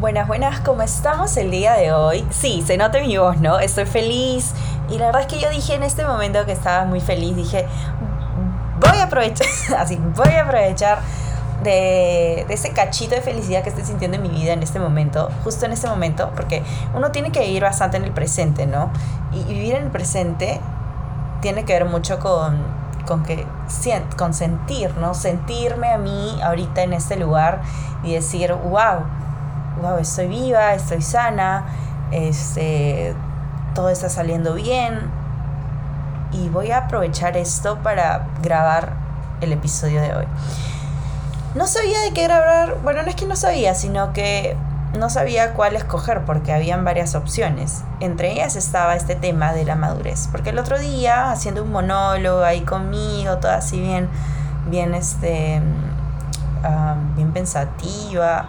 Buenas, buenas, ¿cómo estamos el día de hoy? Sí, se nota mi voz, ¿no? Estoy feliz. Y la verdad es que yo dije en este momento que estaba muy feliz, dije, voy a aprovechar, así, voy a aprovechar de, ese cachito de felicidad que estoy sintiendo en mi vida en este momento, justo en este momento, porque uno tiene que vivir bastante en el presente, ¿no? Y, y vivir en el presente tiene que ver mucho con, con que con sentir, ¿no? Sentirme a mí ahorita en este lugar y decir, wow, wow, estoy viva, estoy sana, este, todo está saliendo bien. Y voy a aprovechar esto para grabar el episodio de hoy. No sabía de qué grabar, bueno, no es que no sabía, sino que no sabía cuál escoger porque habían varias opciones. Entre ellas estaba este tema de la madurez. Porque el otro día, haciendo un monólogo ahí conmigo, toda así bien, bien, este, uh, bien pensativa,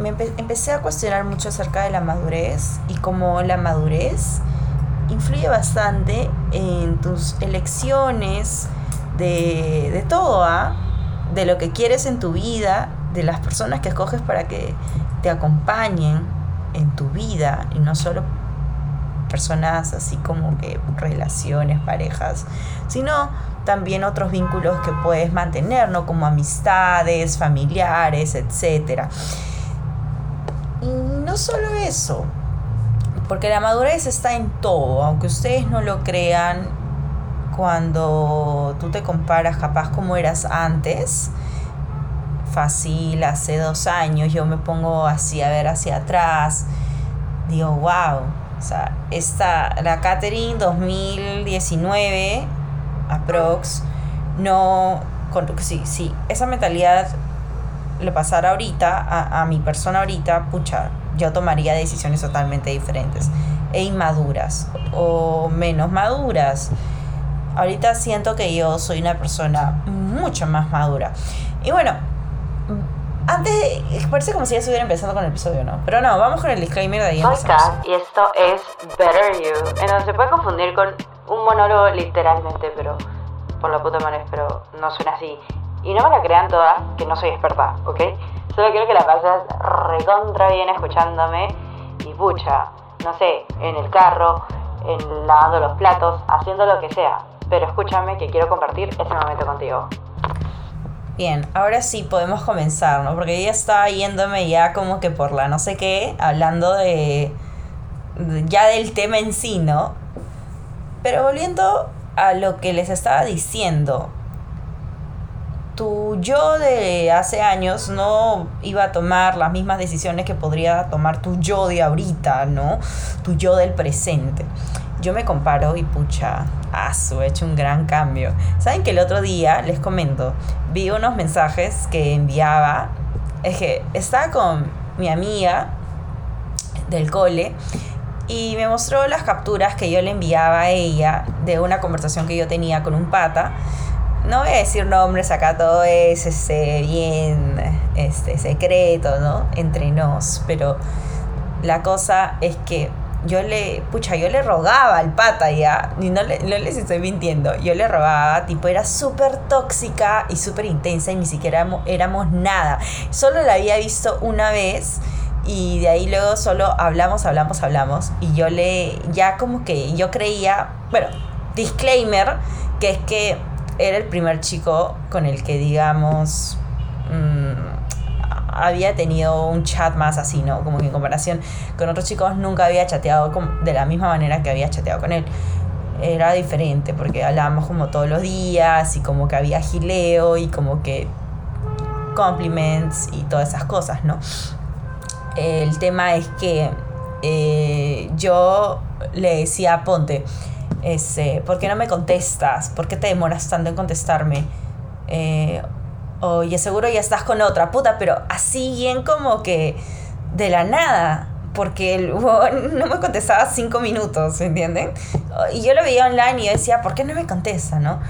me empecé a cuestionar mucho acerca de la madurez y cómo la madurez influye bastante en tus elecciones de, de todo, ¿ah? de lo que quieres en tu vida, de las personas que escoges para que te acompañen en tu vida y no solo personas así como que relaciones, parejas, sino también otros vínculos que puedes mantener, ¿no? Como amistades, familiares, etcétera. No solo eso, porque la madurez está en todo, aunque ustedes no lo crean, cuando tú te comparas capaz como eras antes, fácil, hace dos años, yo me pongo así a ver hacia atrás, digo, wow, o sea, esta, la Catherine 2019, aprox, no, con, sí, sí, esa mentalidad le pasara ahorita a, a mi persona ahorita, pucha, yo tomaría decisiones totalmente diferentes e inmaduras o menos maduras. Ahorita siento que yo soy una persona mucho más madura. Y bueno, antes parece como si ya estuviera empezando con el episodio, ¿no? Pero no, vamos con el disclaimer de ahí. Soy Kat y esto es Better You, en donde se puede confundir con un monólogo literalmente, pero por la puta madre, pero no suena así. Y no me la crean toda, que no soy experta, ¿ok? Solo quiero que la pases recontra bien escuchándome y pucha, no sé, en el carro, en lavando los platos, haciendo lo que sea. Pero escúchame que quiero compartir este momento contigo. Bien, ahora sí podemos comenzar, ¿no? Porque ella estaba yéndome ya como que por la no sé qué, hablando de ya del tema en sí, ¿no? Pero volviendo a lo que les estaba diciendo, tu yo de hace años no iba a tomar las mismas decisiones que podría tomar tu yo de ahorita, ¿no? Tu yo del presente. Yo me comparo y pucha, aso, he hecho un gran cambio. ¿Saben que el otro día, les comento, vi unos mensajes que enviaba? Es que estaba con mi amiga del cole y me mostró las capturas que yo le enviaba a ella de una conversación que yo tenía con un pata no voy a decir nombres, acá todo es este, bien este, secreto, ¿no? Entre nos, pero la cosa es que yo le, pucha, yo le rogaba al pata ya, y no, le, no les estoy mintiendo, yo le rogaba, tipo, era súper tóxica y súper intensa y ni siquiera éramos, éramos nada. Solo la había visto una vez y de ahí luego solo hablamos, hablamos, hablamos y yo le, ya como que yo creía, bueno, disclaimer, que es que era el primer chico con el que, digamos, mmm, había tenido un chat más así, ¿no? Como que en comparación con otros chicos nunca había chateado de la misma manera que había chateado con él. Era diferente porque hablábamos como todos los días y como que había gileo y como que compliments y todas esas cosas, ¿no? El tema es que eh, yo le decía, ponte, este, ¿por qué no me contestas? ¿Por qué te demoras tanto en contestarme? Eh, oye, seguro ya estás con otra puta, pero así bien como que de la nada. Porque el no me contestaba cinco minutos, ¿entienden? Y yo lo veía online y yo decía, ¿por qué no me contesta, no?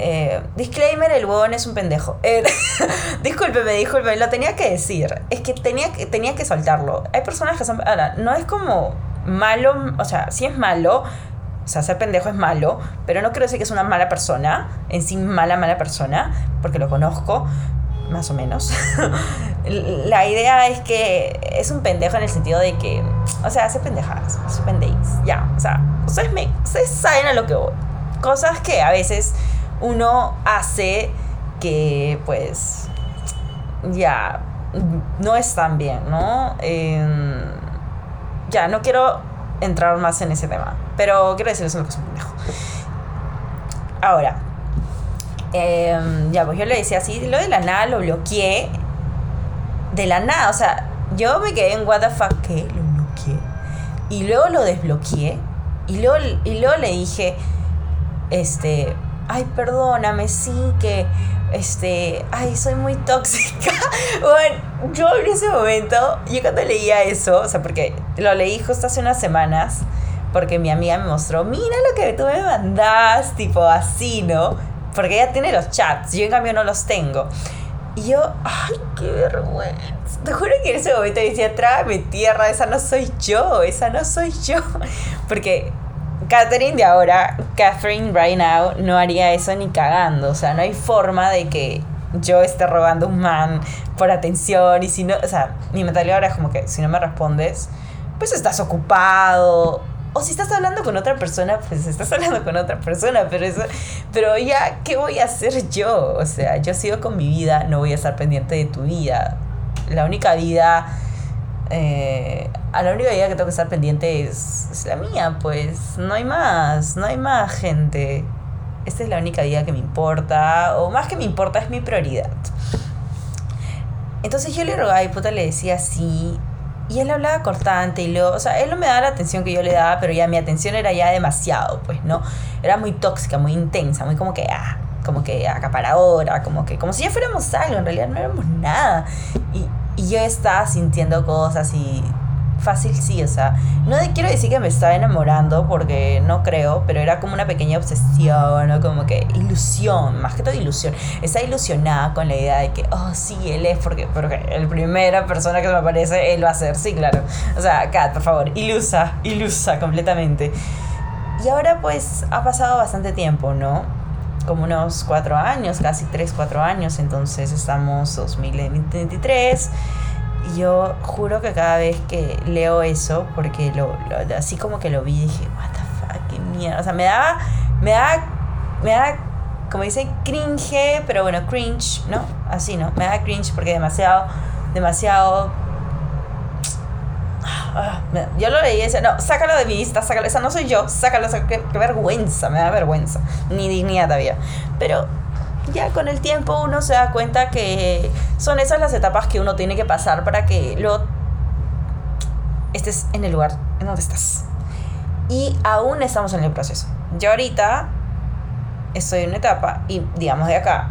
Eh, disclaimer, el huevón es un pendejo. Eh, discúlpeme, discúlpeme, lo tenía que decir. Es que tenía, que tenía que soltarlo. Hay personas que son... Ahora, no es como malo, o sea, sí es malo, o sea, ser pendejo es malo, pero no creo decir que es una mala persona, en sí mala, mala persona, porque lo conozco. más o menos. la idea es que es un pendejo en el sentido de que, o sea, hace pendejadas, hace pendejas, ya, o sea, ustedes, me, saben a lo que voy. Cosas que a veces uno hace que, pues, ya, no están bien, ¿no? ya, no quiero entrar más en ese tema, pero quiero decirles una cosa pendejo. Ahora, em, ya, pues yo le decía así, lo de la nada lo bloqueé. De la nada, o sea, yo me quedé en what the fuck, ¿qué? Lo bloqueé. Y luego lo desbloqueé. Y luego, y luego le dije, este, ay, perdóname, sí, que, este, ay, soy muy tóxica. bueno, yo en ese momento, yo cuando leía eso, o sea, porque lo leí justo hace unas semanas, porque mi amiga me mostró, mira lo que tú me mandas, tipo así, ¿no? Porque ella tiene los chats, yo en cambio no los tengo. Y yo, ay, qué vergüenza. Te juro que en ese momento decía, trágame tierra, esa no soy yo, esa no soy yo. Porque Catherine de ahora, Catherine right now, no haría eso ni cagando. O sea, no hay forma de que yo esté robando un man por atención y si no, o sea, mi mentalidad ahora es como que si no me respondes, pues estás ocupado o si estás hablando con otra persona, pues estás hablando con otra persona, pero eso, pero ya, ¿qué voy a hacer yo? O sea, yo sigo con mi vida, no voy a estar pendiente de tu vida. La única vida, eh, a la única vida que tengo que estar pendiente es, es la mía, pues no hay más, no hay más gente. Esta es la única vida que me importa, o más que me importa, es mi prioridad. Entonces yo le rogaba y puta le decía sí, y él hablaba cortante y luego, o sea, él no me daba la atención que yo le daba, pero ya mi atención era ya demasiado, pues, ¿no? Era muy tóxica, muy intensa, muy como que, ah, como que acaparadora, como que, como si ya fuéramos algo, en realidad no éramos nada. Y, y yo estaba sintiendo cosas y fácil sí, o sea, no quiero decir que me estaba enamorando porque no creo, pero era como una pequeña obsesión o como que ilusión, más que todo ilusión. Estaba ilusionada con la idea de que, oh, sí, él es porque, porque el primera persona que me aparece, él va a ser, sí, claro. O sea, Kat, por favor, ilusa, ilusa completamente. Y ahora pues ha pasado bastante tiempo, ¿no? Como unos cuatro años, casi tres, cuatro años, entonces estamos 2023 yo juro que cada vez que leo eso, porque lo, así como que lo vi, dije, what the fuck, qué mierda. O sea, me daba, me da, me da, como dice, cringe, pero bueno, cringe, ¿no? Así, ¿no? Me da cringe porque demasiado, demasiado... Yo lo leí y decía, no, sácalo de mi vista, sácalo, esa no soy yo, sácalo, sácalo qué, qué vergüenza, me da vergüenza, ni dignidad todavía. Pero ya con el tiempo uno se da cuenta que son esas las etapas que uno tiene que pasar para que luego estés en el lugar en donde estás. Y aún estamos en el proceso. Yo ahorita estoy en una etapa y digamos de acá,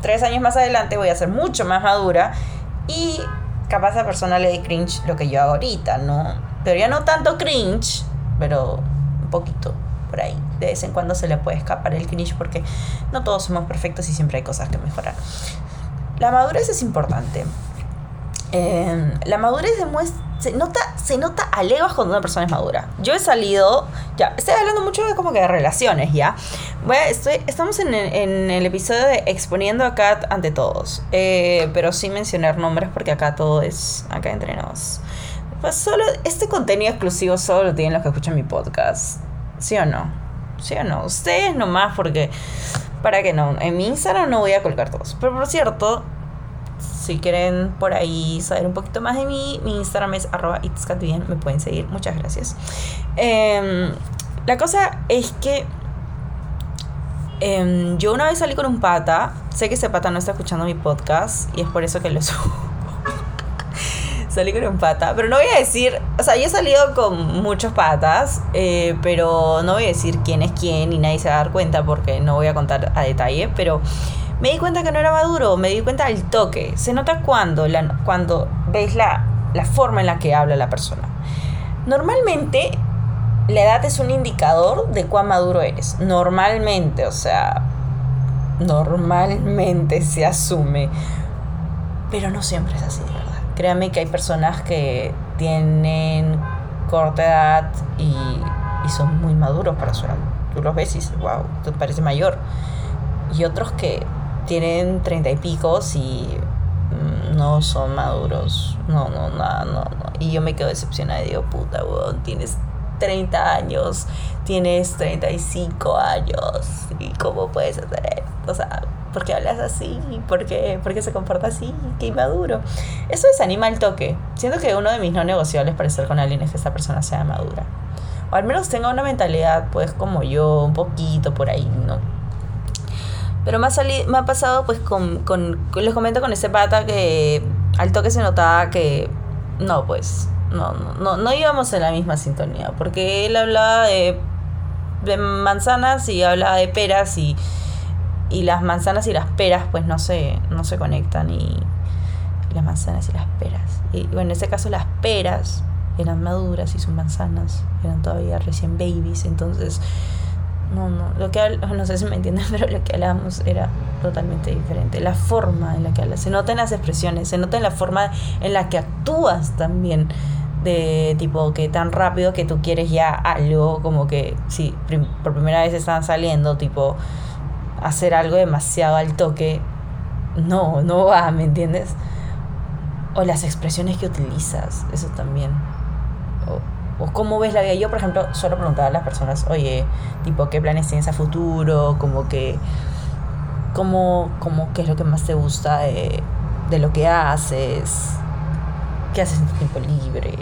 tres años más adelante voy a ser mucho más madura y capaz a persona le dé cringe lo que yo hago ahorita, ¿no? Pero ya no tanto cringe, pero un poquito por ahí. De vez en cuando se le puede escapar el cringe porque no todos somos perfectos y siempre hay cosas que mejorar. La madurez es importante. Em, la madurez demuestra, se nota, se nota a leguas cuando una persona es madura. Yo he salido, ya, estoy hablando mucho de como que de relaciones, ¿ya? Bueno, estoy, estamos en el, en el episodio de exponiendo a Kat ante todos, eh, pero sin mencionar nombres porque acá todo es, acá entre nos. Pues solo, este contenido exclusivo solo lo tienen los que escuchan mi podcast. ¿Sí o no? ¿Sí o no? Ustedes nomás porque... ¿Para que no? En mi Instagram no voy a colgar todos. Pero por cierto, si quieren por ahí saber un poquito más de mí, mi Instagram es arroba me pueden seguir. Muchas gracias. Em, la cosa es que em, yo una vez salí con un pata, sé que ese pata no está escuchando mi podcast y es por eso que lo subo salí con un pata, pero no voy a decir, o sea, yo he salido con muchos patas, eh, pero no voy a decir quién es quién y nadie se va a dar cuenta porque no voy a contar a detalle, pero me di cuenta que no era maduro, me di cuenta del toque, se nota cuando, la, cuando veis la, la forma en la que habla la persona. Normalmente la edad es un indicador de cuán maduro eres, normalmente, o sea, normalmente se asume, pero no siempre es así. Créanme que hay personas que tienen corta edad y, son muy maduros para su edad. Tú los ves y dices, wow, te parece mayor. Y otros que tienen treinta y picos y mm, no son maduros. No, no, nada, no, no. Y yo me quedo decepcionada y digo, puta, weón, tienes 30 años, tienes 35 años. ¿Y cómo puedes hacer esto? O sea, ¿por qué hablas así? ¿Por qué, ¿Por qué se comporta así? ¡Qué inmaduro! Eso desanima el toque. Siento que uno de mis no negociables para estar con alguien es que esta persona sea madura. O al menos tenga una mentalidad, pues, como yo, un poquito por ahí, ¿no? Pero me ha, me ha pasado, pues, con, con, Les comento con ese pata que al toque se notaba que. No, pues. No, no, no, íbamos en la misma sintonía. Porque él hablaba de, de manzanas y hablaba de peras y y las manzanas y las peras pues no se, no se conectan y las manzanas y las peras. Y bueno, en este caso las peras eran maduras y sus manzanas eran todavía recién babies, entonces no, no, lo que no sé si me entienden, pero lo que hablábamos era totalmente diferente. La forma en la que hablas, se nota en las expresiones, se nota en la forma en la que actúas también. De tipo que tan rápido que tú quieres ya algo, como que si por primera vez están saliendo, tipo hacer algo demasiado al toque, no, no va, ¿me entiendes? O las expresiones que utilizas, eso también. O, cómo ves la vida. Yo, por ejemplo, solo preguntaba a las personas, oye, tipo, ¿qué planes tienes a futuro? Como que, cómo, cómo, ¿qué es lo que más te gusta de, de lo que haces? ¿Qué haces en tu tiempo libre?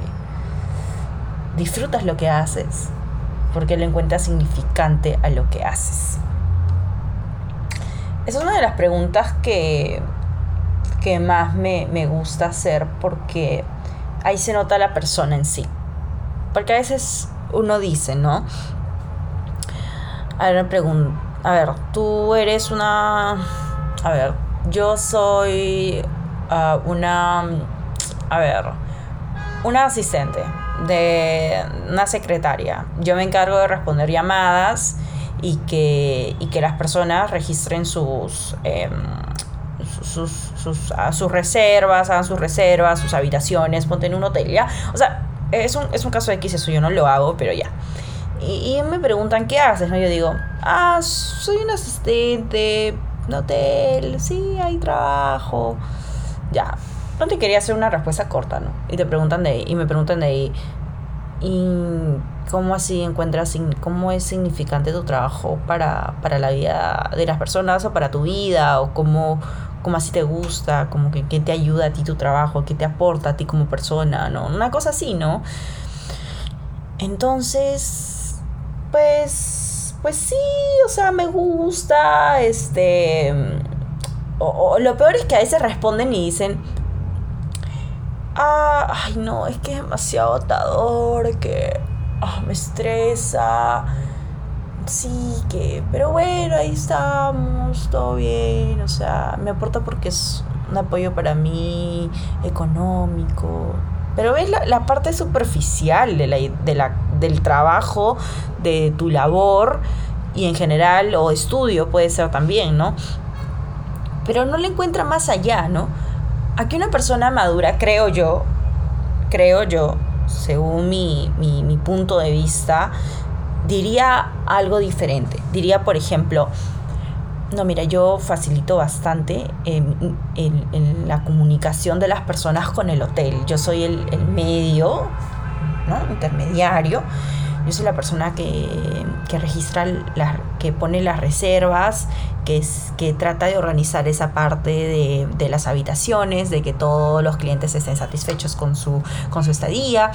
¿Disfrutas lo que haces? Porque lo encuentras significante a lo que haces. Esa es una de las preguntas que, que más me, gusta hacer porque ahí se nota la persona en sí. Porque a veces uno dice, ¿no? A ver, a ver, tú eres una... A ver, yo soy ah, una... A ver, una asistente de una secretaria. Yo me encargo de responder llamadas y que, y que las personas registren sus, em, sus, sus, sus, reservas, hagan sus reservas, sus habitaciones, ponte en un hotel, ¿ya? O sea, es un, es un caso X, eso yo no lo hago, pero ya. Y, y, me preguntan, ¿qué haces? ¿no? Yo digo, ah, soy un asistente de hotel, sí, hay trabajo. Ya, no te quería hacer una respuesta corta, ¿no? Y te preguntan de ahí, y me preguntan de ahí, ¿y cómo así encuentras, cómo es significante tu trabajo para, para la vida de las personas o para tu vida, o cómo, cómo así te gusta, como que qué te ayuda a ti tu trabajo, qué te aporta a ti como persona, ¿no? Una cosa así, ¿no? Entonces, pues, pues sí, o sea, me gusta, este... O, lo peor es que a veces responden y dicen, ah, ay no, es que es demasiado atador, que Ah, me estresa. Sí, que, pero bueno, ahí estamos, todo bien, o sea, me aporta porque es un apoyo para mí, económico. Pero ves la, la parte superficial de la, de la, del trabajo, de tu labor y en general, o estudio puede ser también, ¿no? Pero no le encuentra más allá, ¿no? Aquí una persona madura, creo yo, creo yo, según mi, punto de vista, diría algo diferente. Diría, por ejemplo, no, mira, yo facilito bastante en, la comunicación de las personas con el hotel. Yo soy el, el medio, ¿no? Intermediario yo soy la persona que, registra, la, que pone las reservas, que, es, que trata de organizar esa parte de, de, las habitaciones, de que todos los clientes estén satisfechos con su, con su estadía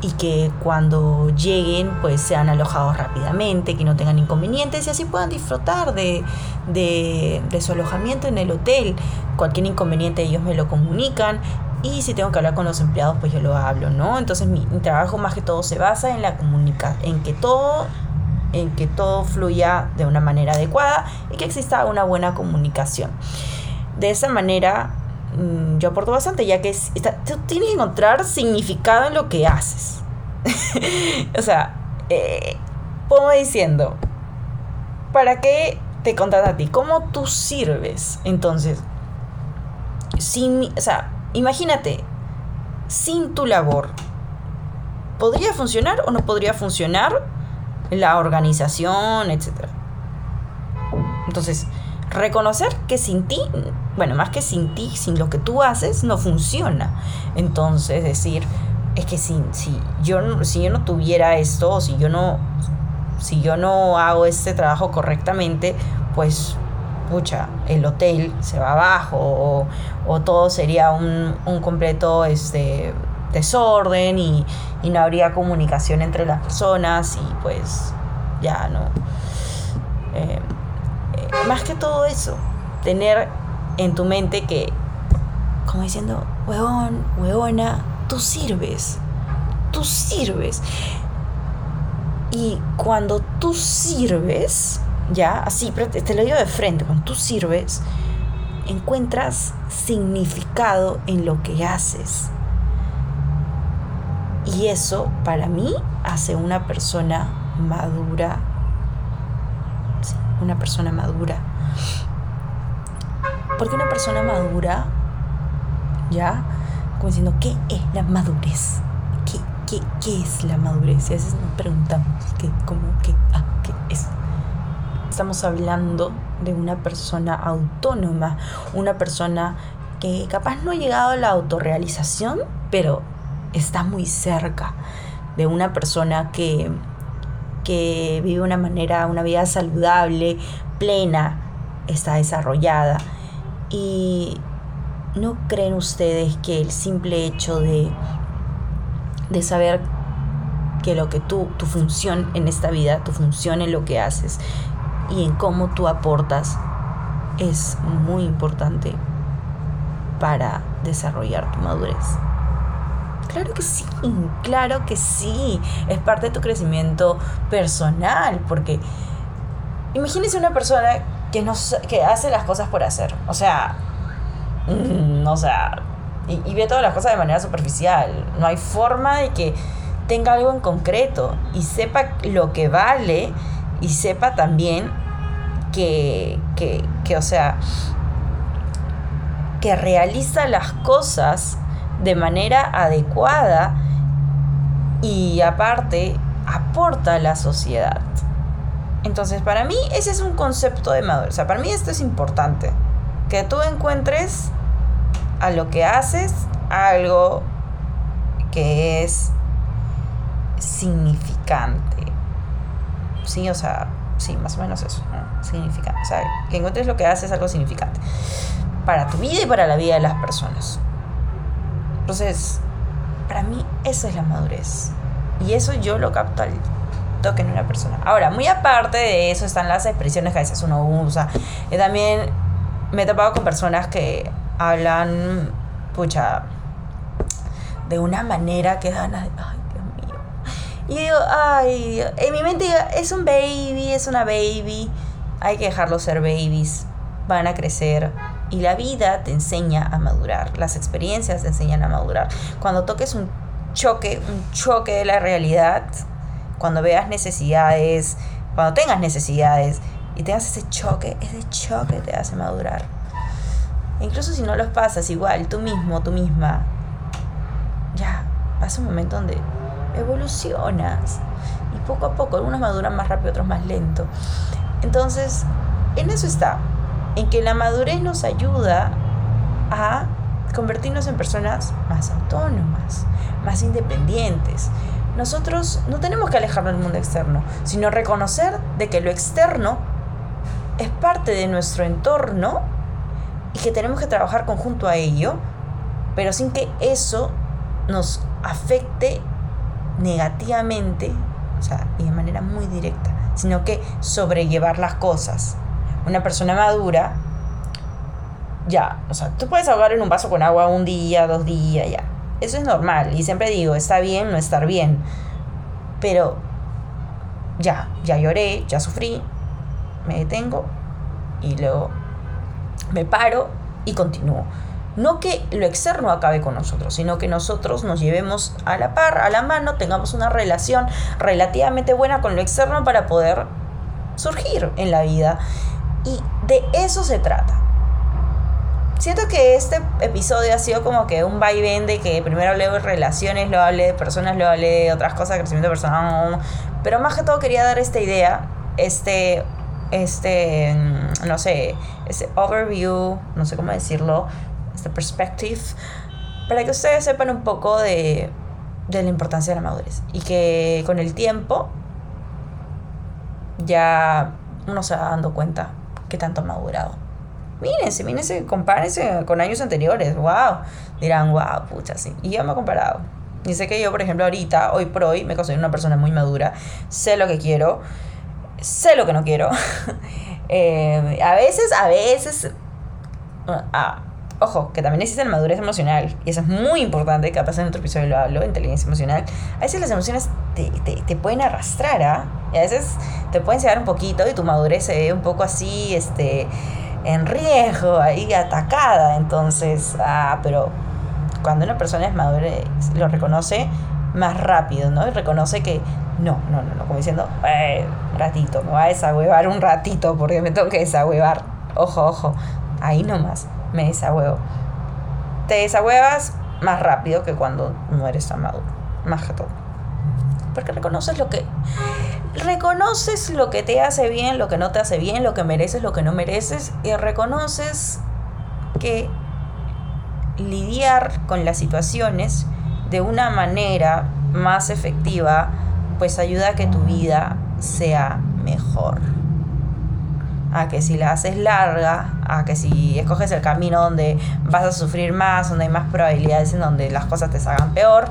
y que cuando lleguen pues sean alojados rápidamente, que no tengan inconvenientes y así puedan disfrutar de, de, de su alojamiento en el hotel. Cualquier inconveniente ellos me lo comunican y si tengo que hablar con los empleados, pues yo lo hablo, ¿no? Entonces mi, trabajo más que todo se basa en la comunicación, en que todo en que todo fluya de una manera adecuada y que exista una buena comunicación. De esa manera mm, yo aporto bastante, ya que tú tienes que encontrar significado en lo que haces. o sea, eh, pongo diciendo, ¿para qué te contratan a ti? ¿Cómo tú sirves? Entonces, sin, o sea, Imagínate, sin tu labor, ¿podría funcionar o no podría funcionar la organización, etcétera? Entonces, reconocer que sin ti, bueno, más que sin ti, sin lo que tú haces, no funciona. Entonces, decir, es que si, si, yo, si yo no tuviera esto, o si yo no, si yo no hago este trabajo correctamente, pues, pucha, el hotel se va abajo, o, todo sería un, un completo este, desorden y, y no habría comunicación entre las personas y pues ya no. Eh, más que todo eso, tener en tu mente que, como diciendo, huevón, huevona, tú sirves, tú sirves. Y cuando tú sirves, ya, así, te lo digo de frente, cuando tú sirves, encuentras significado en lo que haces. Y eso, para mí, hace una persona madura una persona madura. Porque una persona madura, ¿ya? Como diciendo, ¿qué es la madurez? ¿Qué, qué, qué es la madurez? Y a veces nos preguntamos, ¿qué, cómo, qué, ah, qué es? Estamos hablando de una persona autónoma, una persona que capaz no ha llegado a la autorrealización, pero está muy cerca de una persona que que vive una manera, una vida saludable, plena, está desarrollada. Y ¿no creen ustedes que el simple hecho de, de saber que lo que tú, tu función en esta vida, tu función en lo que haces y en cómo tú aportas es muy importante para desarrollar tu madurez? Claro que sí, claro que sí. Es parte de tu crecimiento personal, porque imagínese una persona que, no, que hace las cosas por hacer. O sea, mm, o sea, y, y ve todas las cosas de manera superficial. No hay forma de que tenga algo en concreto y sepa lo que vale y sepa también que, que, que o sea, que realiza las cosas de manera adecuada y aparte aporta a la sociedad. Entonces, para mí ese es un concepto de madurez. O sea, para mí esto es importante. Que tú encuentres a lo que haces algo que es significante. Sí, o sea, sí, más o menos eso. Significante. O sea, que encuentres lo que haces algo significante. Para tu vida y para la vida de las personas. Entonces, para mí esa es la madurez. Y eso yo lo capto al toque en una persona. Ahora, muy aparte de eso están las expresiones que a veces uno usa. Y también me he topado con personas que hablan, pucha, de una manera que dan... Y digo, ay, en mi mente digo, es un baby, es una baby. Hay que dejarlos ser babies. Van a crecer y la vida te enseña a madurar, las experiencias te enseñan a madurar. Cuando toques un choque, un choque de la realidad, cuando veas necesidades, cuando tengas necesidades y tengas ese choque, ese choque te hace madurar. incluso si no los pasas igual, tú mismo, tú misma, ya, pasa un momento donde evolucionas. Y poco a poco, algunos maduran más rápido, otros más lento. Entonces, en eso está en que la madurez nos ayuda a convertirnos en personas más autónomas, más independientes. Nosotros no tenemos que alejarnos del mundo externo, sino reconocer de que lo externo es parte de nuestro entorno y que tenemos que trabajar conjunto a ello, pero sin que eso nos afecte negativamente, o sea, y de manera muy directa, sino que sobrellevar las cosas una persona madura, ya, o sea, tú puedes ahogar en un vaso con agua un día, dos días, ya. Eso es normal. Y siempre digo, está bien no estar bien. Pero ya, ya lloré, ya sufrí, me detengo y luego me paro y continúo. No que lo externo acabe con nosotros, sino que nosotros nos llevemos a la par, a la mano, tengamos una relación relativamente buena con lo externo para poder surgir en la vida. Y de eso se trata. Siento que este episodio ha sido como que un vaivén de que primero hablé de relaciones, luego hablé de personas, luego hablé de otras cosas, crecimiento personal. Pero más que todo quería dar esta idea, este este, mm, no sé, este overview, no sé cómo decirlo, este perspective, para que ustedes sepan un poco de, de la importancia de la madurez. Y que con el tiempo ya uno se va dando cuenta que tanto ha madurado. Mírense, mírense, compárense con años anteriores. ¡Wow! Dirán, wow, pucha, sí. Y yo me he comparado. Y sé que yo, por ejemplo, ahorita, hoy por hoy, me considero una persona muy madura. Sé lo que quiero. Sé lo que no quiero. Eh, a veces, a veces. Ah, ojo, que también existe la madurez emocional. Y eso es muy importante. Capaz en otro episodio lo hablo, inteligencia emocional. A veces las emociones te, te, te pueden arrastrar, ¿ah? Y a veces te pueden llegar un poquito y tu madurez se ve un poco así, este en riesgo, ahí atacada. Entonces, ah, pero cuando una persona es madura, lo reconoce más rápido, ¿no? Y reconoce que no, no, no, no, como diciendo, eh, ratito, me va a desahuevar un ratito porque me tengo que desahuevar. Ojo, ojo, ahí nomás me desahuevo. Te desahuevas más rápido que cuando no eres tan maduro, más que todo. Porque reconoces lo que reconoces lo que te hace bien, lo que no te hace bien, lo que mereces, lo que no mereces, y reconoces que lidiar con las situaciones de una manera más efectiva, pues ayuda a que tu vida sea mejor. A que si la haces larga, a que si escoges el camino donde vas a sufrir más, donde hay más probabilidades en donde las cosas te salgan peor,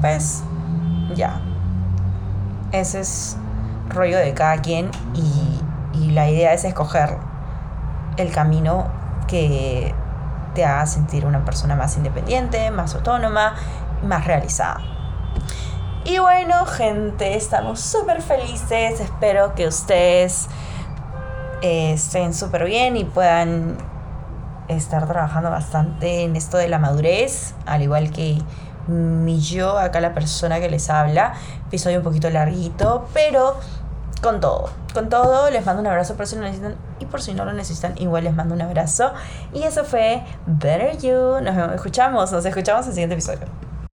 pues ya. Ese es rollo de cada quien y, y la idea es escoger el camino que te haga sentir una persona más independiente, más autónoma, más realizada. Y bueno, gente, estamos súper felices. Espero que ustedes estén súper bien y puedan estar trabajando bastante en esto de la madurez, al igual que mi yo, acá la persona que les habla. Episodio un poquito larguito, pero con todo. Con todo, les mando un abrazo por si lo necesitan y por si no lo necesitan, igual les mando un abrazo. Y eso fue Better You. Nos escuchamos, nos escuchamos en el siguiente episodio.